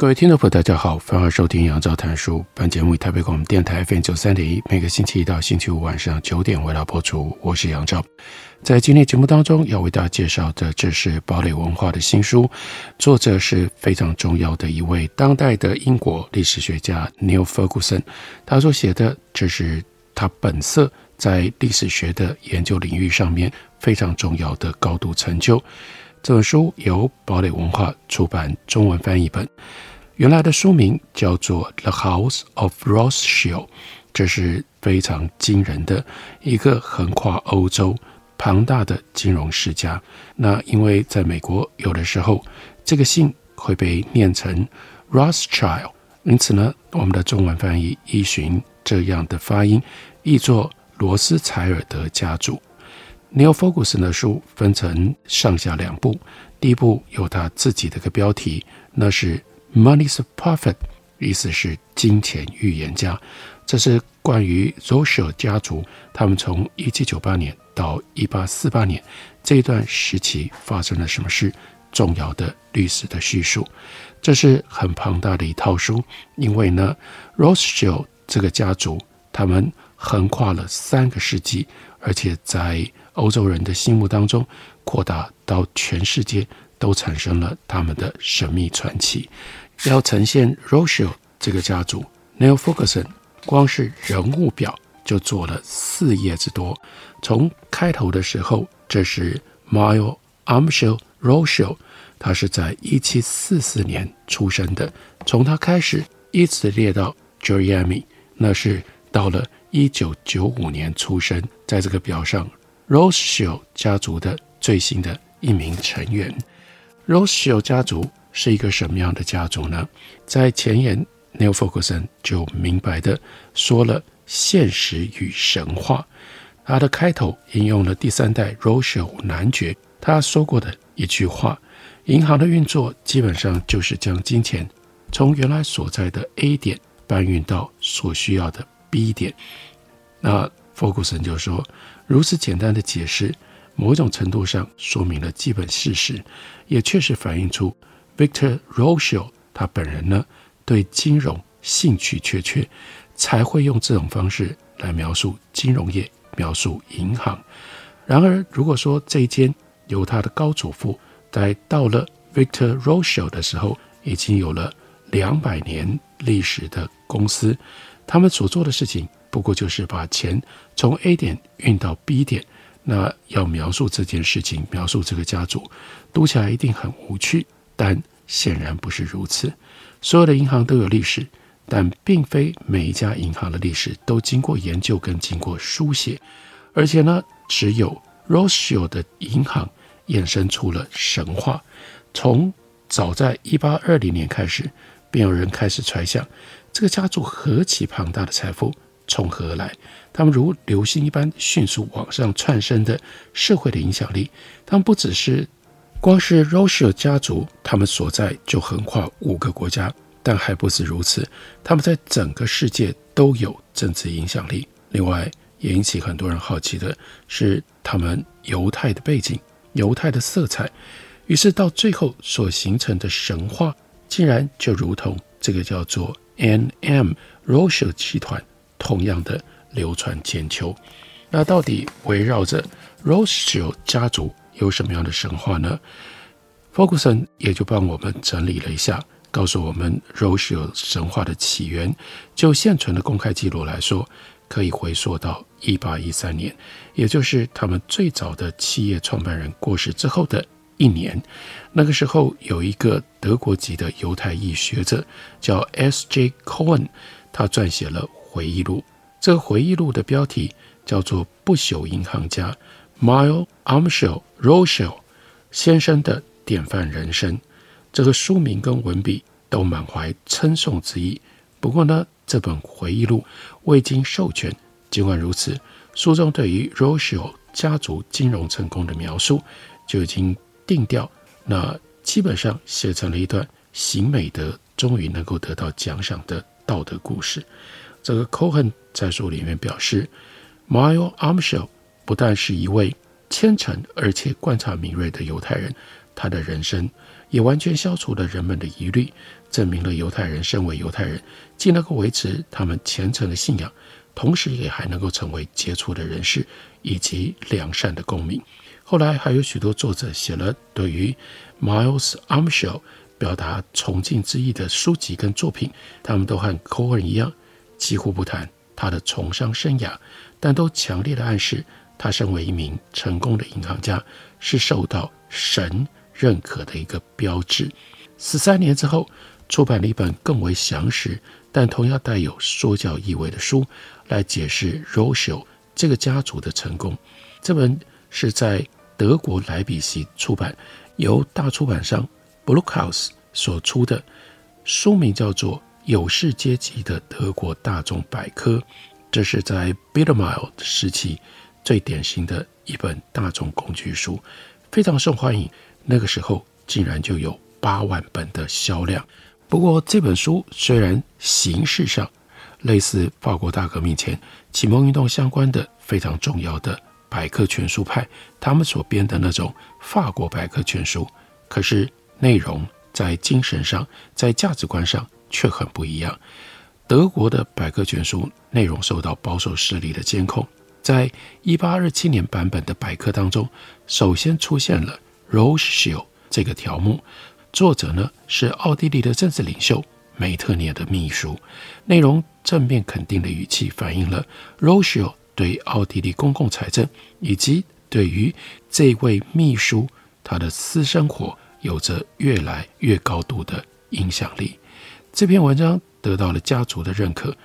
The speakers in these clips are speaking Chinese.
各位听众朋友，大家好，欢迎收听杨照谈书。本节目以台北广播电台 FM 九三点一，每个星期一到星期五晚上九点为大家播出。我是杨照，在今天节目当中要为大家介绍的，这是堡垒文化的新书，作者是非常重要的一位当代的英国历史学家 Neil Ferguson。他所写的，这是他本色在历史学的研究领域上面非常重要的高度成就。这本书由堡垒文化出版，中文翻译本。原来的书名叫做《The House of Rothschild》，这是非常惊人的一个横跨欧洲庞大的金融世家。那因为在美国，有的时候这个姓会被念成 Rothschild，因此呢，我们的中文翻译依循这样的发音，译作罗斯柴尔德家族。Neil Ferguson 的书分成上下两部，第一部有他自己的一个标题，那是。Money's a Prophet，意思是金钱预言家。这是关于 Rothschild 家族，他们从一七九八年到一八四八年这一段时期发生了什么事，重要的历史的叙述。这是很庞大的一套书，因为呢，Rothschild 这个家族，他们横跨了三个世纪，而且在欧洲人的心目当中扩大到全世界。都产生了他们的神秘传奇。要呈现 r o s h i l 这个家族，Neil Ferguson 光是人物表就做了四页之多。从开头的时候，这是 Miles Armstrong r o s h i l 他是在一七四四年出生的。从他开始一直列到 Jeremy，那是到了一九九五年出生，在这个表上 Rothschild 家族的最新的一名成员。Rothschild 家族是一个什么样的家族呢？在前言，Neil Ferguson 就明白地说了现实与神话。他的开头引用了第三代 Rothschild 男爵他说过的一句话：“银行的运作基本上就是将金钱从原来所在的 A 点搬运到所需要的 B 点。”那 Ferguson 就说：“如此简单的解释。”某种程度上说明了基本事实，也确实反映出 Victor Rochel 他本人呢对金融兴趣缺缺，才会用这种方式来描述金融业，描述银行。然而，如果说这一间由他的高祖父在到了 Victor Rochel 的时候，已经有了两百年历史的公司，他们所做的事情不过就是把钱从 A 点运到 B 点。那要描述这件事情，描述这个家族，读起来一定很无趣，但显然不是如此。所有的银行都有历史，但并非每一家银行的历史都经过研究跟经过书写。而且呢，只有 Rothschild 的银行衍生出了神话。从早在一八二零年开始，便有人开始揣想，这个家族何其庞大的财富。从何而来？他们如流星一般迅速往上窜升的社会的影响力，他们不只是光是 Rothschild 家族，他们所在就横跨五个国家，但还不止如此，他们在整个世界都有政治影响力。另外，也引起很多人好奇的是，他们犹太的背景、犹太的色彩，于是到最后所形成的神话，竟然就如同这个叫做 N.M. Rothschild 集团。同样的流传千秋，那到底围绕着 Rothschild 家族有什么样的神话呢？Ferguson 也就帮我们整理了一下，告诉我们 ratio 神话的起源，就现存的公开记录来说，可以回溯到一八一三年，也就是他们最早的企业创办人过世之后的一年。那个时候，有一个德国籍的犹太裔学者叫 S.J. Cohen，他撰写了。回忆录，这个回忆录的标题叫做《不朽银行家 Miles Armstrong Rothschild》。先生的典范人生。这个书名跟文笔都满怀称颂之意。不过呢，这本回忆录未经授权。尽管如此，书中对于 Roshiel 家族金融成功的描述就已经定调。那基本上写成了一段行美德终于能够得到奖赏的道德故事。这个 Cohen 在书里面表示，Mile Amschel 不但是一位虔诚而且观察敏锐的犹太人，他的人生也完全消除了人们的疑虑，证明了犹太人身为犹太人，既能够维持他们虔诚的信仰，同时也还能够成为杰出的人士以及良善的公民。后来还有许多作者写了对于 Miles arm shell 表达崇敬之意的书籍跟作品，他们都和 Cohen 一样。几乎不谈他的从商生涯，但都强烈的暗示他身为一名成功的银行家是受到神认可的一个标志。十三年之后，出版了一本更为详实，但同样带有说教意味的书，来解释 Rochal 这个家族的成功。这本是在德国莱比锡出版，由大出版商 Bruckhaus 所出的，书名叫做。有识阶级的德国大众百科，这是在 Bildmild 时期最典型的一本大众工具书，非常受欢迎。那个时候竟然就有八万本的销量。不过这本书虽然形式上类似法国大革命前启蒙运动相关的非常重要的百科全书派他们所编的那种法国百科全书，可是内容在精神上，在价值观上。却很不一样。德国的百科全书内容受到保守势力的监控。在一八二七年版本的百科当中，首先出现了 Roschio 这个条目，作者呢是奥地利的政治领袖梅特涅的秘书。内容正面肯定的语气反映了 Roschio 对奥地利公共财政以及对于这位秘书他的私生活有着越来越高度的影响力。这篇文章得到了家族的认可，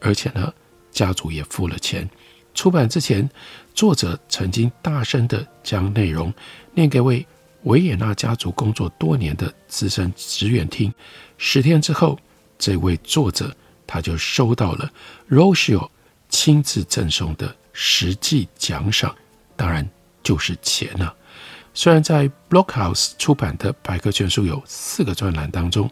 而且呢，家族也付了钱。出版之前，作者曾经大声地将内容念给为维也纳家族工作多年的资深职员听。十天之后，这位作者他就收到了 Rochio 亲自赠送的实际奖赏，当然就是钱了、啊。虽然在 Bruckhaus 出版的百科全书有四个专栏当中。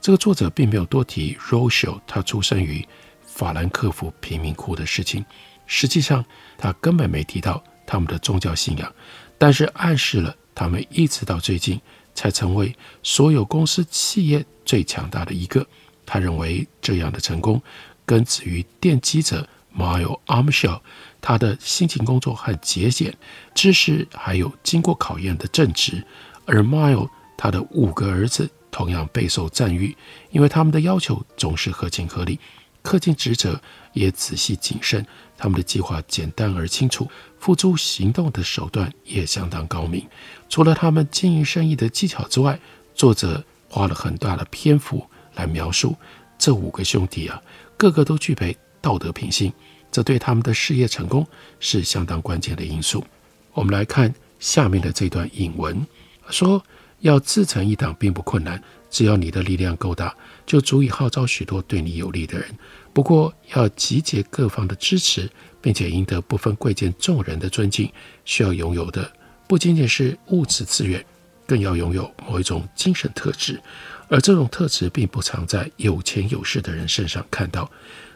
这个作者并没有多提 Rochio 他出生于法兰克福贫民窟的事情。实际上，他根本没提到他们的宗教信仰，但是暗示了他们一直到最近才成为所有公司企业最强大的一个。他认为这样的成功根植于奠基者 Mile Amschel 他的辛勤工作和节俭、知识，还有经过考验的正直。而 Mile 他的五个儿子。同样备受赞誉，因为他们的要求总是合情合理，恪尽职责也仔细谨慎。他们的计划简单而清楚，付诸行动的手段也相当高明。除了他们经营生意的技巧之外，作者花了很大的篇幅来描述这五个兄弟啊，个个都具备道德品性，这对他们的事业成功是相当关键的因素。我们来看下面的这段引文，说。要自成一党并不困难，只要你的力量够大，就足以号召许多对你有利的人。不过，要集结各方的支持，并且赢得不分贵贱众人的尊敬，需要拥有的不仅仅是物质资源，更要拥有某一种精神特质。而这种特质并不常在有钱有势的人身上看到。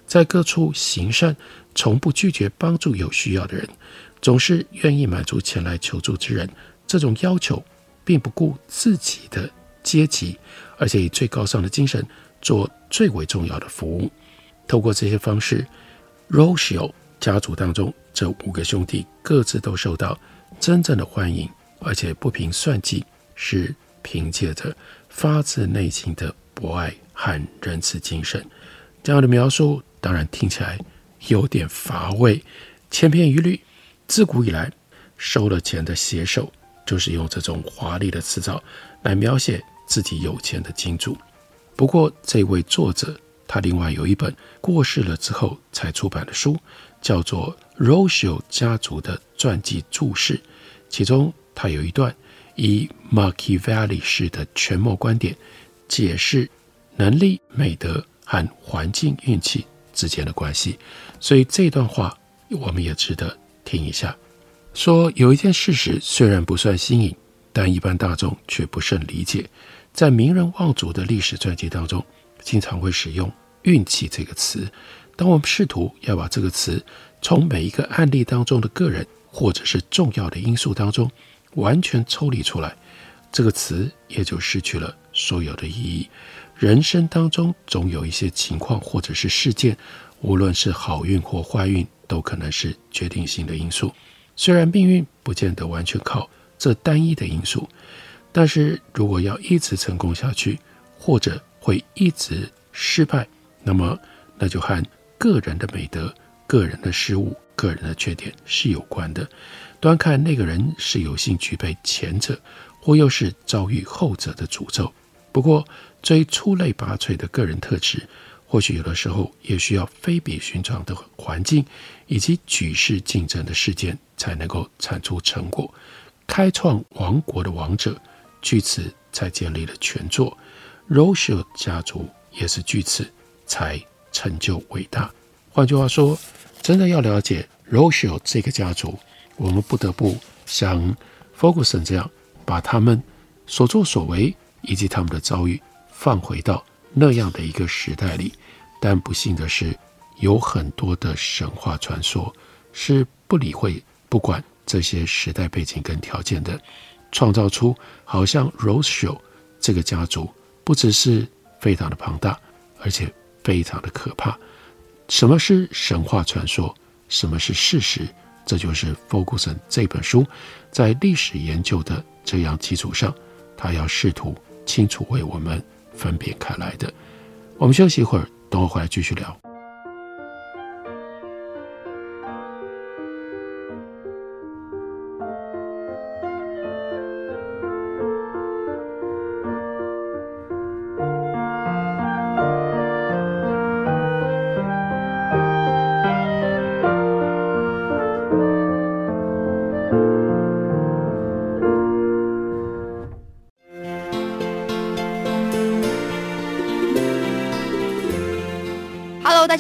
在各处行善，从不拒绝帮助有需要的人，总是愿意满足前来求助之人。这种要求。并不顾自己的阶级，而且以最高尚的精神做最为重要的服务。透过这些方式，Rothschild 家族当中这五个兄弟各自都受到真正的欢迎，而且不凭算计，是凭借着发自内心的博爱和仁慈精神。这样的描述当然听起来有点乏味，千篇一律。自古以来，收了钱的写手。就是用这种华丽的辞藻来描写自己有钱的金主。不过，这位作者他另外有一本过世了之后才出版的书，叫做《r o s h i l 家族的传记注释》，其中他有一段以 Machiavelli 式的权谋观点解释能力、美德和环境运气之间的关系。所以这段话我们也值得听一下。说有一件事实虽然不算新颖，但一般大众却不甚理解。在名人望族的历史传记当中，经常会使用“运气”这个词。当我们试图要把这个词从每一个案例当中的个人或者是重要的因素当中完全抽离出来，这个词也就失去了所有的意义。人生当中总有一些情况或者是事件，无论是好运或坏运，都可能是决定性的因素。虽然命运不见得完全靠这单一的因素，但是如果要一直成功下去，或者会一直失败，那么那就和个人的美德、个人的失误、个人的缺点是有关的。端看那个人是有幸具备前者，或又是遭遇后者的诅咒。不过，最出类拔萃的个人特质，或许有的时候也需要非比寻常的环境以及举世竞争的事件，才能够产出成果。开创王国的王者，据此才建立了权座。Rothschild 家族也是据此才。成就伟大。换句话说，真的要了解 Rothschild 这个家族，我们不得不像 Focuson 这样，把他们所作所为以及他们的遭遇放回到那样的一个时代里。但不幸的是，有很多的神话传说是不理会、不管这些时代背景跟条件的，创造出好像 Rothschild 这个家族不只是非常的庞大，而且。非常的可怕。什么是神话传说？什么是事实？这就是 f o g u s o n 这本书在历史研究的这样基础上，他要试图清楚为我们分辨开来的。我们休息一会儿，等我回来继续聊。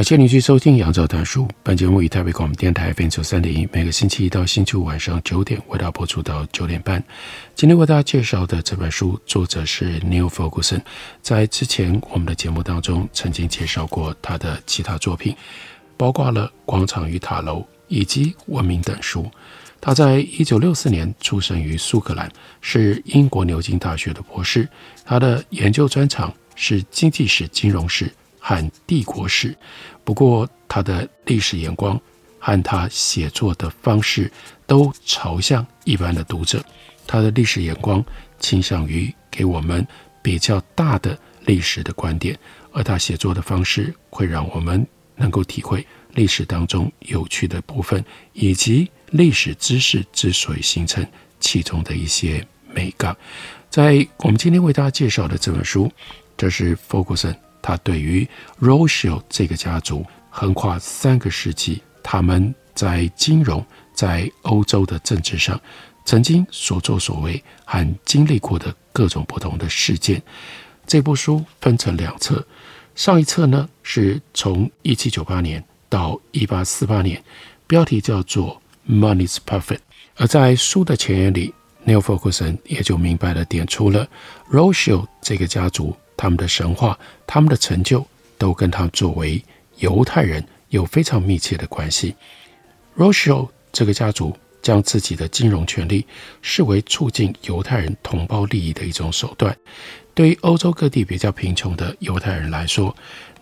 感谢您继续收听《杨照谈书》。本节目以台北广播电台 FM 九三点一，每个星期一到星期五晚上九点为大家播出到九点半。今天为大家介绍的这本书，作者是 Neil Ferguson。在之前我们的节目当中，曾经介绍过他的其他作品，包括了《广场与塔楼》以及《文明》等书。他在一九六四年出生于苏格兰，是英国牛津大学的博士。他的研究专长是经济史、金融史。和帝国史，不过他的历史眼光和他写作的方式都朝向一般的读者。他的历史眼光倾向于给我们比较大的历史的观点，而他写作的方式会让我们能够体会历史当中有趣的部分，以及历史知识之所以形成其中的一些美感。在我们今天为大家介绍的这本书，这是 Ferguson。他对于 r o s h i l 这个家族横跨三个世纪，他们在金融、在欧洲的政治上曾经所作所为和经历过的各种不同的事件。这部书分成两册，上一册呢是从一七九八年到一八四八年，标题叫做《Money's Perfect》。而在书的前言里，Neil Ferguson 也就明白了点出了 r o s h i l 这个家族。他们的神话、他们的成就都跟他作为犹太人有非常密切的关系。Rochal 这个家族将自己的金融权力视为促进犹太人同胞利益的一种手段。对于欧洲各地比较贫穷的犹太人来说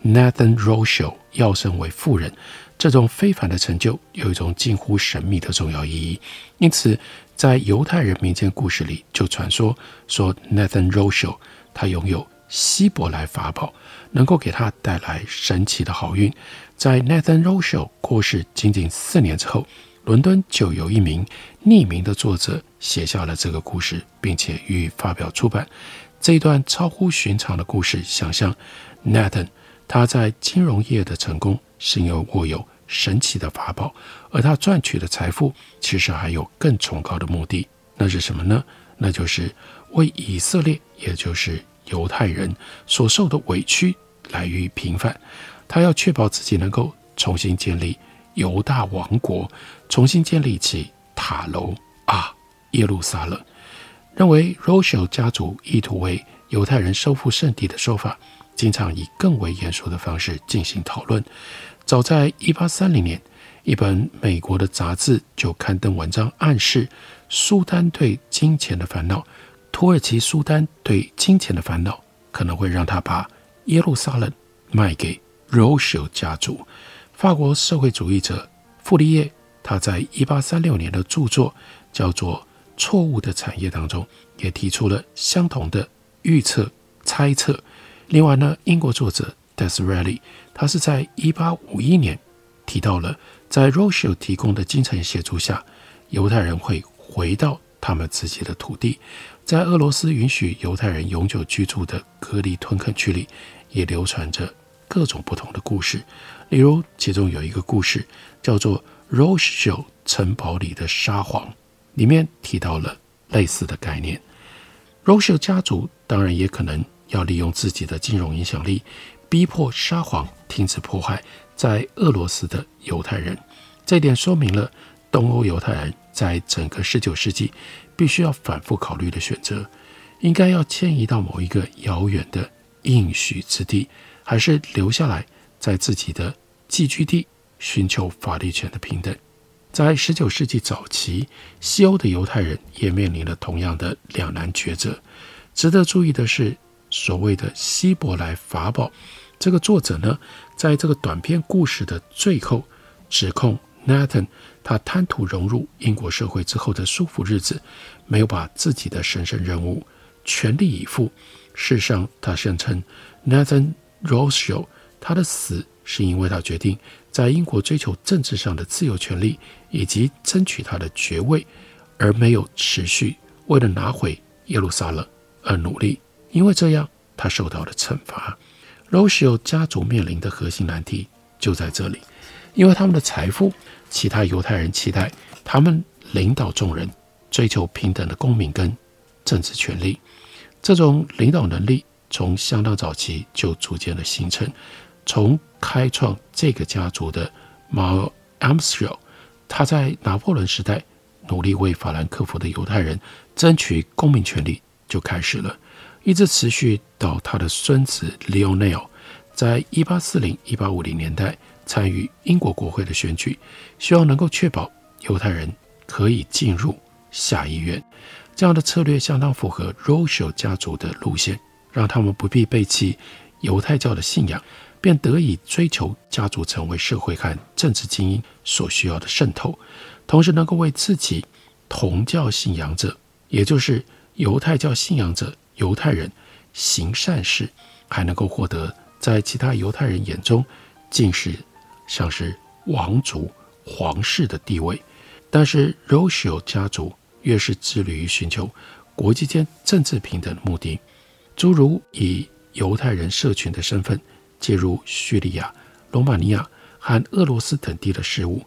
，Nathan Rothschild 跃升为富人，这种非凡的成就有一种近乎神秘的重要意义。因此，在犹太人民间故事里，就传说说 Nathan Rothschild 他拥有希伯来法宝，能够给他带来神奇的好运。在 Nathan Rochel 过世仅仅四年之后，伦敦就有一名匿名的作者写下了这个故事，并且予以发表出版。这一段超乎寻常的故事，想象 Nathan 他在金融业的成功是因为握有神奇的法宝，而他赚取的财富其实还有更崇高的目的，那是什么呢？那就是为以色列，也就是犹太人所受的委屈来予以平反。他要确保自己能够重新建立犹大王国，重新建立起塔楼啊，耶路撒冷。认为 Rochel 家族意图为犹太人收复圣地的说法，经常以更为严肃的方式进行讨论。早在1830年，一本美国的杂志就刊登文章，暗示苏丹对金钱的烦恼，土耳其苏丹对金钱的烦恼，可能会让他把耶路撒冷卖给 Rothschild 家族。法国社会主义者傅立叶，他在一八三六年的著作叫做。错误的产业当中，也提出了相同的预测猜测。另外呢，英国作者 Disraeli，他是在一八五一年提到了，在 Rothschild 提供的金钱协助下，犹太人会回到他们自己的土地。在俄罗斯允许犹太人永久居住的格里屯垦区里，也流传着各种不同的故事。例如，其中有一个故事叫做 Roshel 城堡里的沙皇。里面提到了类似的概念。Roshel 家族当然也可能要利用自己的金融影响力，逼迫沙皇停止迫害在俄罗斯的犹太人。这点说明了东欧犹太人在整个19世纪必须要反复考虑的选择：应该要迁移到某一个遥远的应许之地，还是留下来在自己的寄居地寻求法律权的平等。在十九世纪早期，西欧的犹太人也面临了同样的两难抉择。值得注意的是，所谓的希伯来法宝，这个作者呢，在这个短篇故事的最后，指控 Nathan 他贪图融入英国社会之后的舒服日子，没有把自己的神圣任务全力以赴。事实上，他声称 Nathan Rothschild 他的死是因为他决定。在英国追求政治上的自由权利，以及争取他的爵位，而没有持续为了拿回耶路撒冷而努力。因为这样，他受到了惩罚。Rothschild 家族面临的核心难题就在这里，因为他们的财富，其他犹太人期待他们领导众人，追求平等的公民跟政治权利。这种领导能力从相当早期就逐渐的形成。从开创这个家族的 Mal Armstrong，他在拿破仑时代努力为法兰克福的犹太人争取公民权利就开始了，一直持续到他的孙子 Lionel 在一八四零一八五零年代参与英国国会的选举，希望能够确保犹太人可以进入下议院。这样的策略相当符合 r o s h e l 家族的路线，让他们不必背弃犹太教的信仰。便得以追求家族成为社会和政治精英所需要的渗透，同时能够为自己同教信仰者，也就是犹太教信仰者犹太人行善事，还能够获得在其他犹太人眼中近似像是王族、皇室的地位。但是 r o s h i l 家族越是致力于寻求国际间政治平等的目的，诸如以犹太人社群的身份。介入叙利亚、罗马尼亚和俄罗斯等地的事务，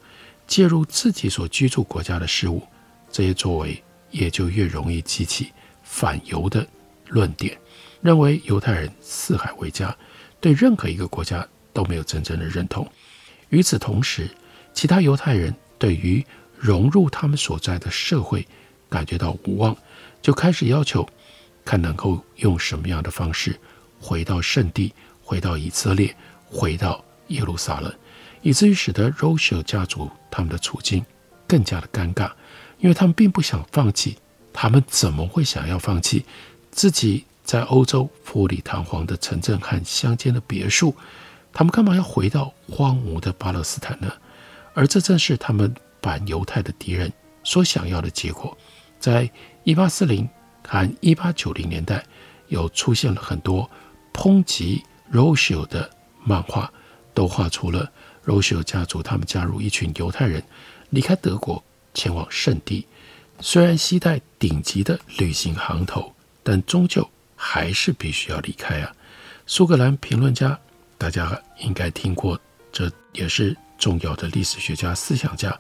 介入自己所居住国家的事务，这些作为也就越容易激起反犹的论点，认为犹太人四海为家，对任何一个国家都没有真正的认同。与此同时，其他犹太人对于融入他们所在的社会感觉到无望，就开始要求看能够用什么样的方式回到圣地。回到以色列，回到耶路撒冷，以至于使得 Roshel 家族他们的处境更加的尴尬，因为他们并不想放弃。他们怎么会想要放弃自己在欧洲富丽堂皇的城镇和乡间的别墅？他们干嘛要回到荒芜的巴勒斯坦呢？而这正是他们反犹太的敌人所想要的结果。在一八四零和一八九零年代，有出现了很多抨击 r o s h i l 的漫画，都画出了 r o s h i l 家族他们加入一群犹太人离开德国前往圣地，虽然携带顶级的旅行行头，但终究还是必须要离开啊。苏格兰评论家，大家应该听过，这也是重要的历史学家、思想家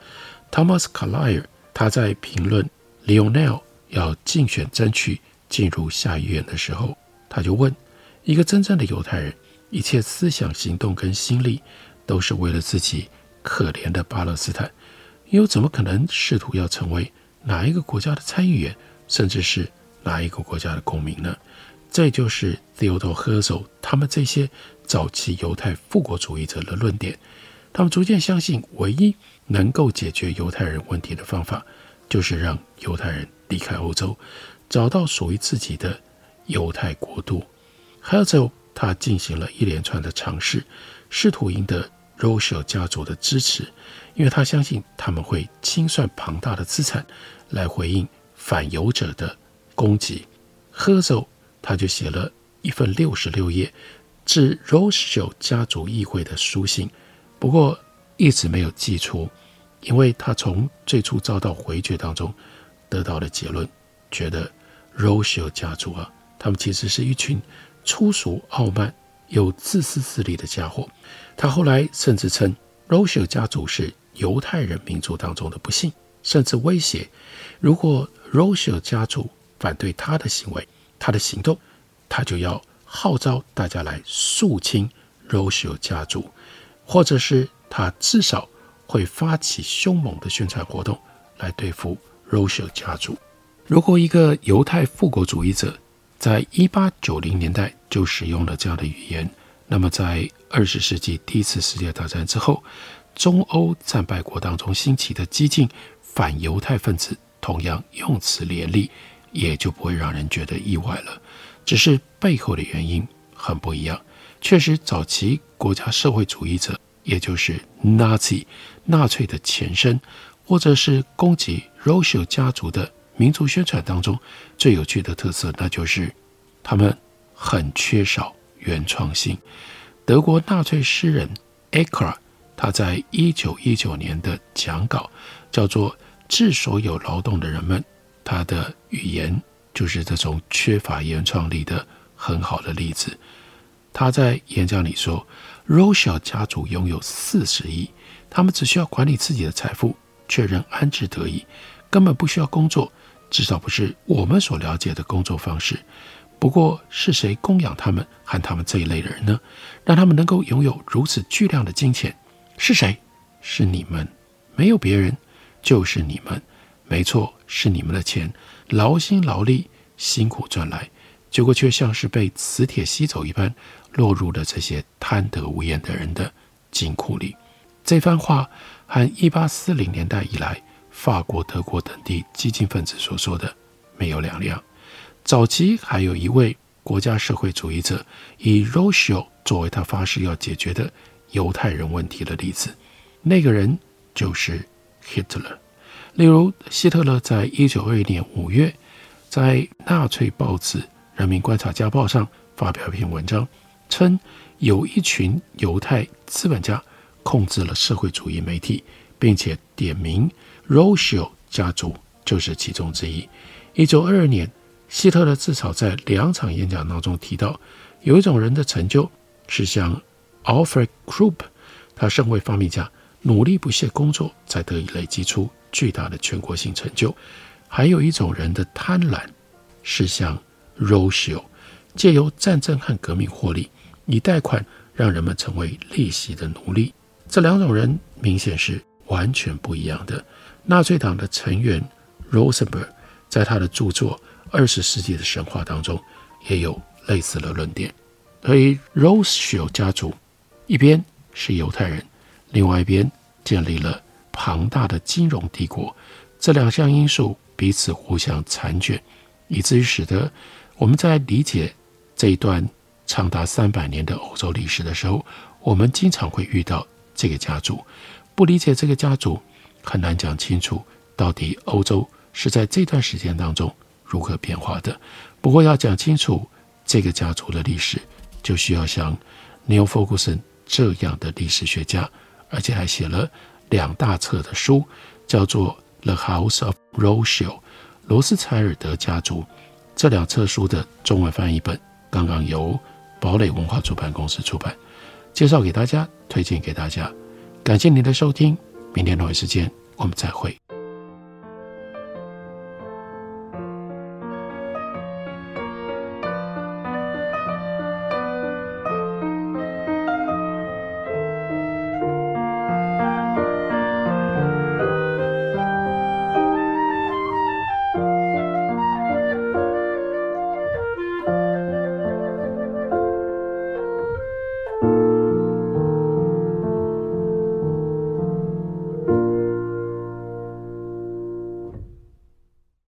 Thomas Carlyle，他在评论 Lionel 要竞选争取进入下议院的时候，他就问：一个真正的犹太人，一切思想、行动跟心力都是为了自己可怜的巴勒斯坦，又怎么可能试图要成为哪一个国家的参议员，甚至是哪一个国家的公民呢？这就是 Theodor Herzl 他们这些早期犹太复国主义者的论点。他们逐渐相信，唯一能够解决犹太人问题的方法，就是让犹太人离开欧洲。找到属于自己的犹太国度。赫首他进行了一连串的尝试，试图赢得 r o s h e l 家族的支持，因为他相信他们会清算庞大的资产来回应反犹者的攻击。赫首他就写了一份六十六页致 Rothschild 家族议会的书信，不过一直没有寄出，因为他从最初遭到回绝当中得到了结论，觉得。Rothschild 家族啊，他们其实是一群粗俗、傲慢又自私自利的家伙。他后来甚至称 Rothschild 家族是犹太人民族当中的不幸，甚至威胁：如果 Rothschild 家族反对他的行为、他的行动，他就要号召大家来肃清 Rothschild 家族，或者是他至少会发起凶猛的宣传活动来对付 Rothschild 家族。如果一个犹太复国主义者在一八九零年代就使用了这样的语言，那么在二十世纪第一次世界大战之后，中欧战败国当中兴起的激进反犹太分子同样用词连立，也就不会让人觉得意外了。只是背后的原因很不一样。确实，早期国家社会主义者，也就是 Nazi 纳粹的前身，或者是攻击 r o s h e l 家族的。民族宣传当中最有趣的特色，那就是他们很缺少原创性。德国纳粹诗人 Eckart 他在一九一九年的讲稿叫做《致所有劳动的人们》，他的语言就是这种缺乏原创力的很好的例子。他在演讲里说：“Rosha 家族拥有四十亿，他们只需要管理自己的财富，确认安置得宜，根本不需要工作。”至少不是我们所了解的工作方式。不过，是谁供养他们和他们这一类的人呢？让他们能够拥有如此巨量的金钱？是谁？是你们，没有别人，就是你们。没错，是你们的钱，劳心劳力，辛苦赚来，结果却像是被磁铁吸走一般，落入了这些贪得无厌的人的金库里。这番话和一八四零年代以来。法国、德国等地激进分子所说的没有两样。早期还有一位国家社会主义者以 r o s h i l 作为他发誓要解决的犹太人问题的例子，那个人就是 Hitler。例如，希特勒在一九二一年五月在纳粹报纸《人民观察家报》上发表一篇文章，称有一群犹太资本家控制了社会主义媒体，并且点名。r o s h i l 家族就是其中之一。一九二二年，希特勒至少在两场演讲当中提到，有一种人的成就是像 Alfred Krupp，他身为发明家，努力不懈工作，才得以累积出巨大的全国性成就。还有一种人的贪婪，是像 Rothschild，借由战争和革命获利，以贷款让人们成为利息的奴隶。这两种人明显是完全不一样的。纳粹党的成员 Rosenberg 在他的著作《二十世纪的神话》当中也有类似的论点。所以 Rothschild 家族一边是犹太人，另外一边建立了庞大的金融帝国，这两项因素彼此互相缠卷，以至于使得我们在理解这一段长达三百年的欧洲历史的时候，我们经常会遇到这个家族。不理解这个家族，很难讲清楚到底欧洲是在这段时间当中如何变化的。不过要讲清楚这个家族的历史，就需要像 Neil Ferguson 这样的历史学家，而且还写了两大册的书，叫做《The House of r o s h i l》罗斯柴尔德家族。这两册书的中文翻译本刚刚由堡垒文化出版公司出版，介绍给大家，推荐给大家。感谢您的收听，明天同一时间我们再会。